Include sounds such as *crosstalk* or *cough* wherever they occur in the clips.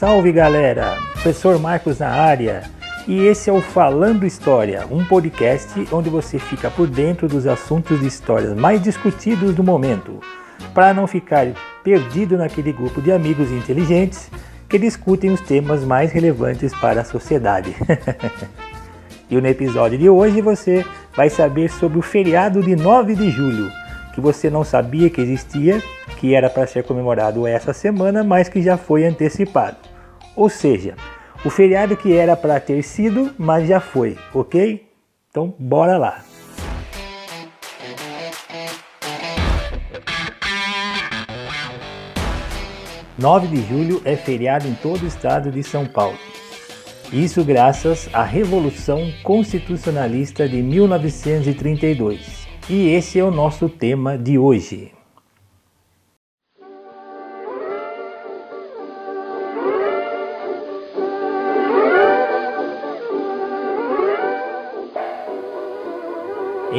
Salve galera! Professor Marcos na área e esse é o Falando História, um podcast onde você fica por dentro dos assuntos de histórias mais discutidos do momento, para não ficar perdido naquele grupo de amigos inteligentes que discutem os temas mais relevantes para a sociedade. *laughs* e no episódio de hoje você vai saber sobre o feriado de 9 de julho, que você não sabia que existia, que era para ser comemorado essa semana, mas que já foi antecipado. Ou seja, o feriado que era para ter sido, mas já foi, ok? Então bora lá! Nove de julho é feriado em todo o estado de São Paulo. Isso graças à Revolução Constitucionalista de 1932. E esse é o nosso tema de hoje.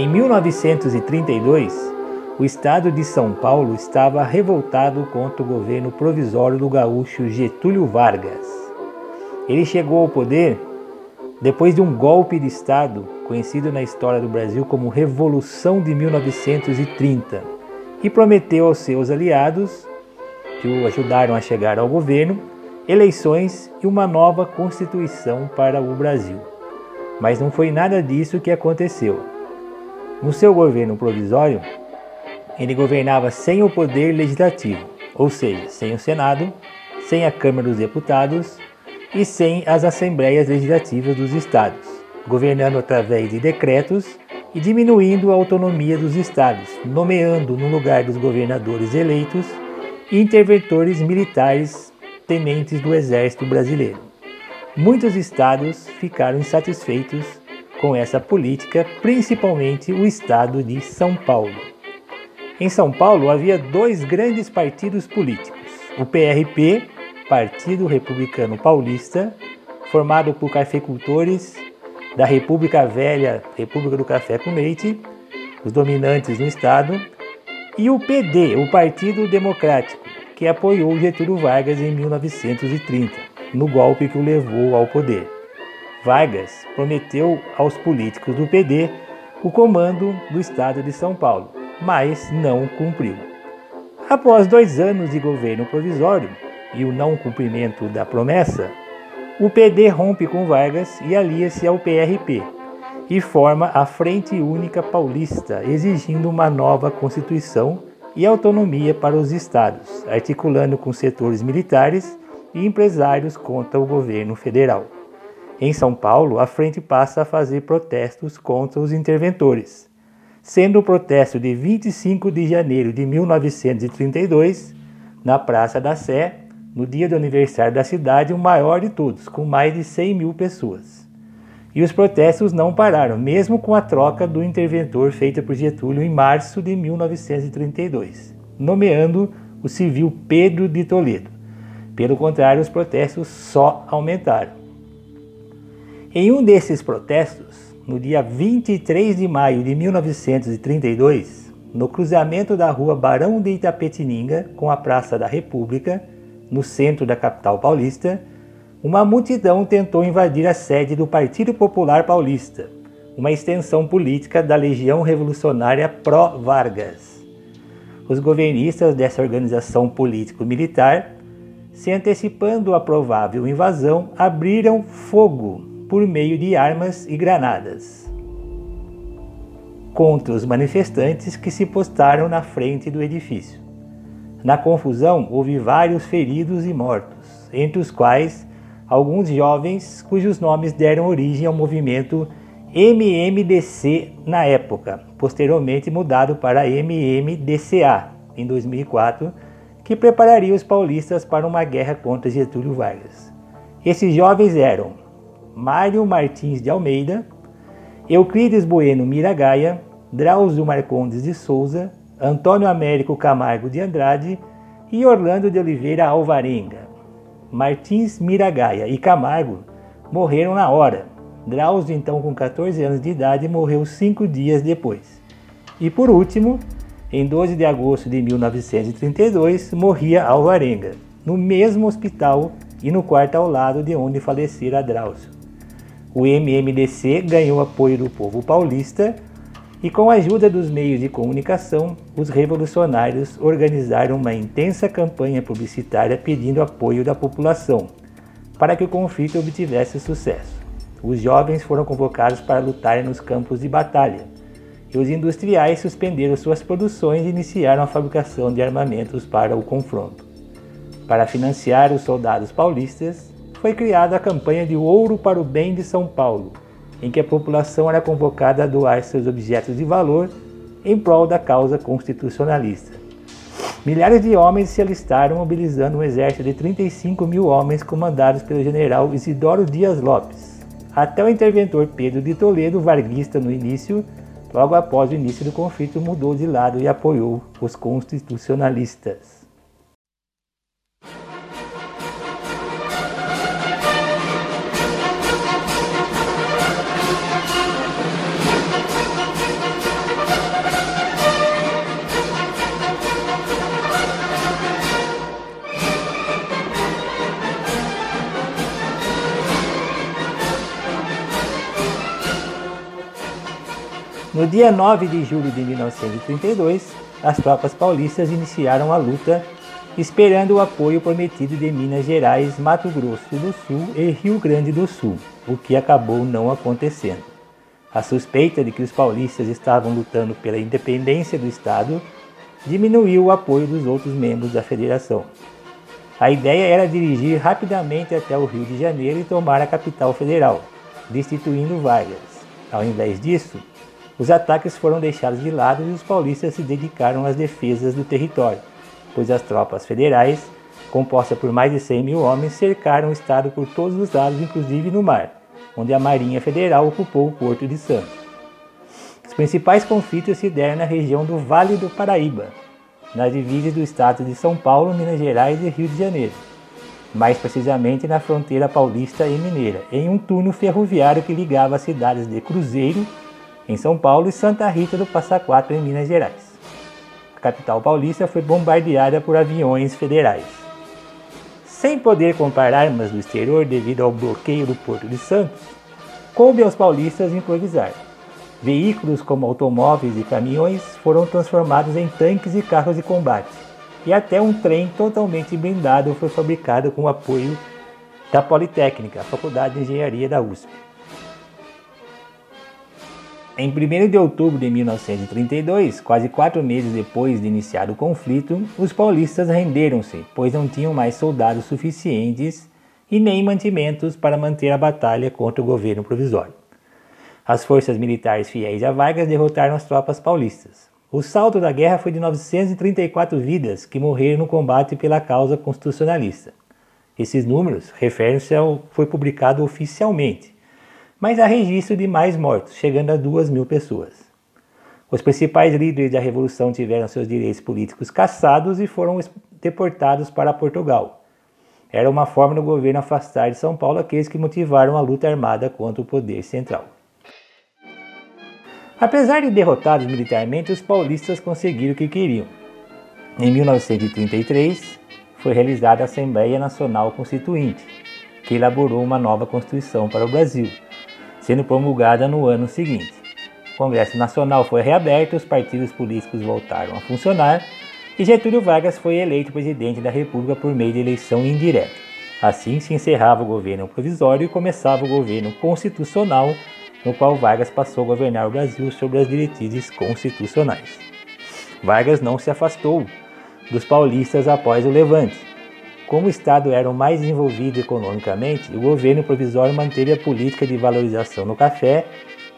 Em 1932, o estado de São Paulo estava revoltado contra o governo provisório do gaúcho Getúlio Vargas. Ele chegou ao poder depois de um golpe de Estado conhecido na história do Brasil como Revolução de 1930 e prometeu aos seus aliados, que o ajudaram a chegar ao governo, eleições e uma nova Constituição para o Brasil. Mas não foi nada disso que aconteceu. No seu governo provisório, ele governava sem o poder legislativo, ou seja, sem o Senado, sem a Câmara dos Deputados e sem as assembleias legislativas dos estados, governando através de decretos e diminuindo a autonomia dos estados, nomeando no lugar dos governadores eleitos interventores militares tenentes do exército brasileiro. Muitos estados ficaram insatisfeitos com essa política, principalmente o estado de São Paulo. Em São Paulo havia dois grandes partidos políticos: o PRP, Partido Republicano Paulista, formado por cafeicultores da República Velha, República do Café com Leite, os dominantes no estado, e o PD, o Partido Democrático, que apoiou Getúlio Vargas em 1930, no golpe que o levou ao poder. Vargas prometeu aos políticos do PD o comando do estado de São Paulo, mas não cumpriu. Após dois anos de governo provisório e o não cumprimento da promessa, o PD rompe com Vargas e alia-se ao PRP e forma a Frente Única Paulista, exigindo uma nova Constituição e autonomia para os estados, articulando com setores militares e empresários contra o governo federal. Em São Paulo, a frente passa a fazer protestos contra os interventores, sendo o protesto de 25 de janeiro de 1932, na Praça da Sé, no dia do aniversário da cidade, o maior de todos, com mais de 100 mil pessoas. E os protestos não pararam, mesmo com a troca do interventor feita por Getúlio em março de 1932, nomeando o civil Pedro de Toledo. Pelo contrário, os protestos só aumentaram. Em um desses protestos, no dia 23 de maio de 1932, no cruzamento da rua Barão de Itapetininga com a Praça da República, no centro da capital paulista, uma multidão tentou invadir a sede do Partido Popular Paulista, uma extensão política da Legião Revolucionária Pró-Vargas. Os governistas dessa organização político-militar, se antecipando à provável invasão, abriram fogo por meio de armas e granadas contra os manifestantes que se postaram na frente do edifício. Na confusão, houve vários feridos e mortos, entre os quais alguns jovens cujos nomes deram origem ao movimento MMDC na época, posteriormente mudado para MMDCA em 2004, que prepararia os paulistas para uma guerra contra Getúlio Vargas. Esses jovens eram Mário Martins de Almeida, Euclides Bueno Miragaia, Drauzio Marcondes de Souza, Antônio Américo Camargo de Andrade e Orlando de Oliveira Alvarenga. Martins Miragaia e Camargo morreram na hora. Drauzio, então com 14 anos de idade, morreu cinco dias depois. E por último, em 12 de agosto de 1932, morria Alvarenga, no mesmo hospital e no quarto ao lado de onde falecera Drauzio. O MMDC ganhou apoio do povo paulista e, com a ajuda dos meios de comunicação, os revolucionários organizaram uma intensa campanha publicitária pedindo apoio da população para que o conflito obtivesse sucesso. Os jovens foram convocados para lutar nos campos de batalha e os industriais suspenderam suas produções e iniciaram a fabricação de armamentos para o confronto. Para financiar os soldados paulistas, foi criada a campanha de Ouro para o Bem de São Paulo, em que a população era convocada a doar seus objetos de valor em prol da causa constitucionalista. Milhares de homens se alistaram, mobilizando um exército de 35 mil homens comandados pelo general Isidoro Dias Lopes. Até o interventor Pedro de Toledo, varguista no início, logo após o início do conflito, mudou de lado e apoiou os constitucionalistas. No dia 9 de julho de 1932, as tropas paulistas iniciaram a luta, esperando o apoio prometido de Minas Gerais, Mato Grosso do Sul e Rio Grande do Sul, o que acabou não acontecendo. A suspeita de que os paulistas estavam lutando pela independência do Estado diminuiu o apoio dos outros membros da federação. A ideia era dirigir rapidamente até o Rio de Janeiro e tomar a capital federal, destituindo Vargas. Ao invés disso, os ataques foram deixados de lado e os paulistas se dedicaram às defesas do território, pois as tropas federais, compostas por mais de 100 mil homens, cercaram o estado por todos os lados, inclusive no mar, onde a Marinha Federal ocupou o Porto de Santos. Os principais conflitos se deram na região do Vale do Paraíba, nas divisas do estado de São Paulo, Minas Gerais e Rio de Janeiro, mais precisamente na fronteira paulista e mineira, em um túnel ferroviário que ligava as cidades de Cruzeiro em São Paulo, e Santa Rita do Passa Quatro, em Minas Gerais. A capital paulista foi bombardeada por aviões federais. Sem poder comprar armas do exterior devido ao bloqueio do Porto de Santos, coube aos paulistas improvisar. Veículos como automóveis e caminhões foram transformados em tanques e carros de combate, e até um trem totalmente blindado foi fabricado com o apoio da Politécnica, a Faculdade de Engenharia da USP. Em 1 de outubro de 1932, quase quatro meses depois de iniciar o conflito, os paulistas renderam-se, pois não tinham mais soldados suficientes e nem mantimentos para manter a batalha contra o governo provisório. As forças militares fiéis a Vargas derrotaram as tropas paulistas. O saldo da guerra foi de 934 vidas que morreram no combate pela causa constitucionalista. Esses números referem-se ao que foi publicado oficialmente, mas há registro de mais mortos, chegando a duas mil pessoas. Os principais líderes da revolução tiveram seus direitos políticos cassados e foram deportados para Portugal. Era uma forma do governo afastar de São Paulo aqueles que motivaram a luta armada contra o poder central. Apesar de derrotados militarmente, os paulistas conseguiram o que queriam. Em 1933, foi realizada a Assembleia Nacional Constituinte, que elaborou uma nova Constituição para o Brasil, sendo promulgada no ano seguinte. O Congresso Nacional foi reaberto, os partidos políticos voltaram a funcionar e Getúlio Vargas foi eleito presidente da República por meio de eleição indireta. Assim se encerrava o governo provisório e começava o governo constitucional, no qual Vargas passou a governar o Brasil sobre as diretrizes constitucionais. Vargas não se afastou dos paulistas após o levante, como o Estado era o mais desenvolvido economicamente, o governo provisório manteve a política de valorização no café,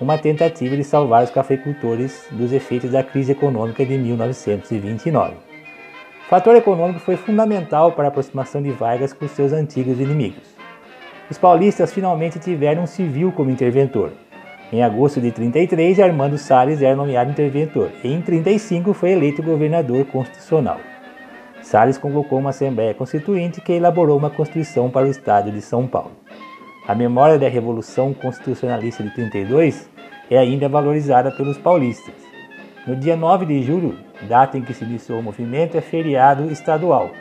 uma tentativa de salvar os cafeicultores dos efeitos da crise econômica de 1929. O fator econômico foi fundamental para a aproximação de Vargas com seus antigos inimigos. Os paulistas finalmente tiveram um civil como interventor. Em agosto de 33, Armando Salles era nomeado interventor e em 35 foi eleito governador constitucional. Salles convocou uma Assembleia Constituinte que elaborou uma Constituição para o Estado de São Paulo. A memória da Revolução Constitucionalista de 32 é ainda valorizada pelos paulistas. No dia 9 de julho, data em que se iniciou o movimento, é feriado estadual.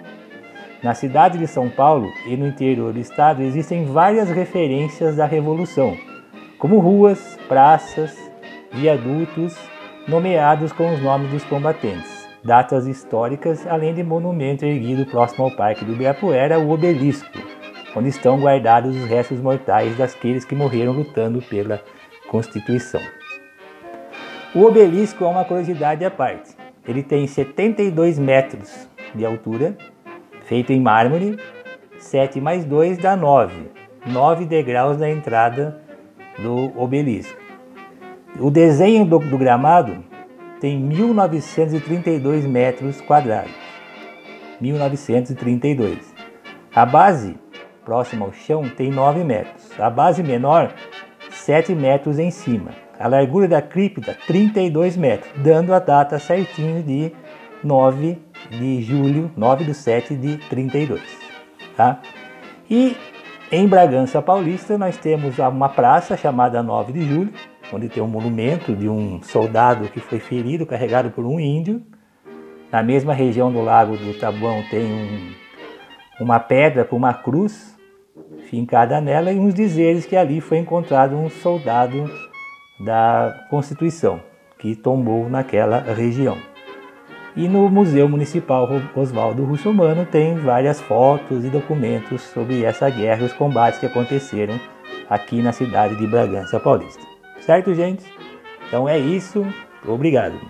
Na cidade de São Paulo e no interior do estado existem várias referências da Revolução, como ruas, praças, viadutos, nomeados com os nomes dos combatentes, datas históricas, além de monumento erguido próximo ao Parque do Ibirapuera, o Obelisco, onde estão guardados os restos mortais daqueles que morreram lutando pela Constituição. O obelisco é uma curiosidade à parte. Ele tem 72 metros de altura, feito em mármore, 7 mais 2 dá 9. 9 degraus da entrada do obelisco. O desenho do, do gramado tem 1932 metros quadrados. 1932. A base, próxima ao chão, tem 9 metros. A base menor, 7 metros em cima. A largura da cripta, 32 metros, dando a data certinho de 9 de julho, 9 de 7 de 32. Tá? E em Bragança Paulista nós temos uma praça chamada 9 de julho, onde tem um monumento de um soldado que foi ferido, carregado por um índio. Na mesma região do Lago do Tabuão tem um, uma pedra com uma cruz fincada nela e uns dizeres que ali foi encontrado um soldado da Constituição que tombou naquela região. E no Museu Municipal Oswaldo Russomano tem várias fotos e documentos sobre essa guerra e os combates que aconteceram aqui na cidade de Bragança Paulista. Certo, gente? Então é isso. Obrigado.